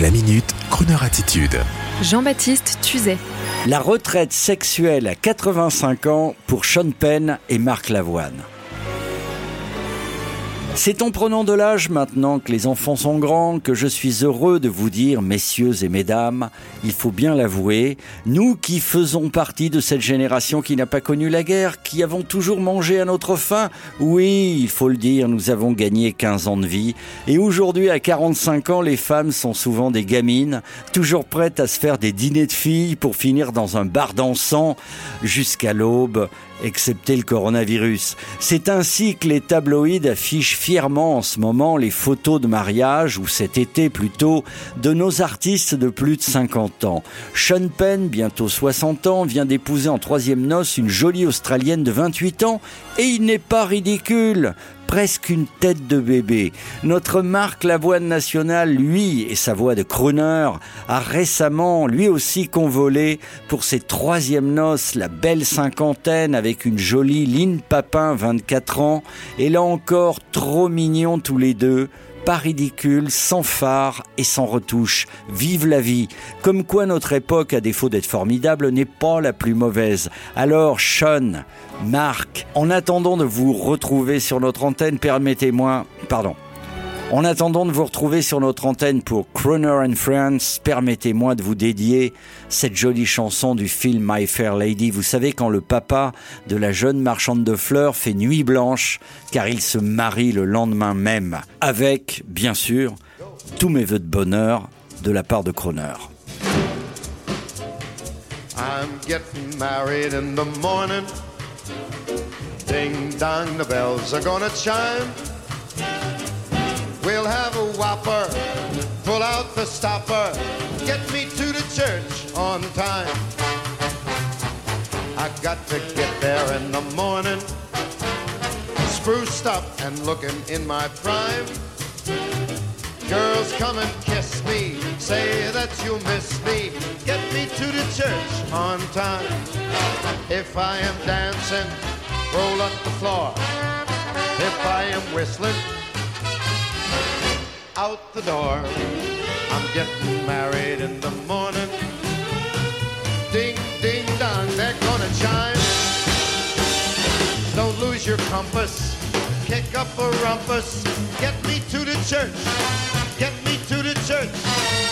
La minute, Kroneur attitude. Jean-Baptiste Tuzet. La retraite sexuelle à 85 ans pour Sean Penn et Marc Lavoine. C'est en prenant de l'âge maintenant que les enfants sont grands que je suis heureux de vous dire, messieurs et mesdames, il faut bien l'avouer, nous qui faisons partie de cette génération qui n'a pas connu la guerre, qui avons toujours mangé à notre faim, oui, il faut le dire, nous avons gagné 15 ans de vie, et aujourd'hui à 45 ans, les femmes sont souvent des gamines, toujours prêtes à se faire des dîners de filles pour finir dans un bar dansant jusqu'à l'aube, excepté le coronavirus. C'est ainsi que les tabloïds affichent fièrement en ce moment les photos de mariage, ou cet été plutôt, de nos artistes de plus de 50 ans. Sean Penn, bientôt 60 ans, vient d'épouser en troisième noce une jolie Australienne de 28 ans, et il n'est pas ridicule presque une tête de bébé. Notre Marc Lavoine nationale, lui, et sa voix de crooner, a récemment, lui aussi, convolé pour ses troisièmes noces, la belle cinquantaine avec une jolie Lynn Papin, 24 ans, et là encore, trop mignons tous les deux, pas ridicule, sans phare et sans retouche. Vive la vie. Comme quoi notre époque, à défaut d'être formidable, n'est pas la plus mauvaise. Alors, Sean, Marc, en attendant de vous retrouver sur notre antenne, permettez-moi, pardon, en attendant de vous retrouver sur notre antenne pour Croner and Friends, permettez-moi de vous dédier cette jolie chanson du film My Fair Lady. Vous savez quand le papa de la jeune marchande de fleurs fait nuit blanche car il se marie le lendemain même avec, bien sûr, tous mes voeux de bonheur de la part de Croner. I'm getting married in the morning. Ding dong, the bells are gonna chime. We'll have a whopper, pull out the stopper, get me to the church on time. I got to get there in the morning, spruced up and looking in my prime. Girls, come and kiss me, say that you'll miss me, get me to the church on time. If I am dancing, roll up the floor. If I am whistling, out the door. I'm getting married in the morning. Ding, ding, dong, they're gonna chime. Don't lose your compass. Kick up a rumpus. Get me to the church. Get me to the church.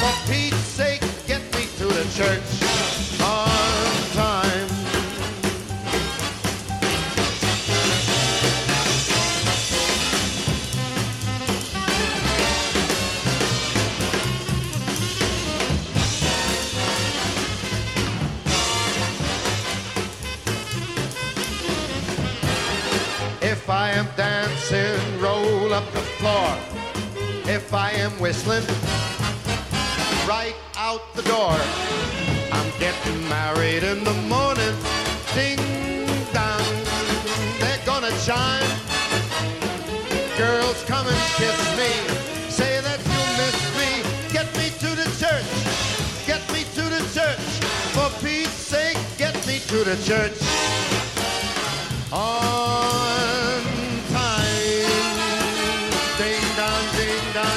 For Pete's sake, get me to the church If I am dancing, roll up the floor. If I am whistling, right out the door. I'm getting married in the morning. Ding dong, they're gonna chime. Girls, come and kiss me. Say that you'll miss me. Get me to the church. Get me to the church. For Pete's sake, get me to the church on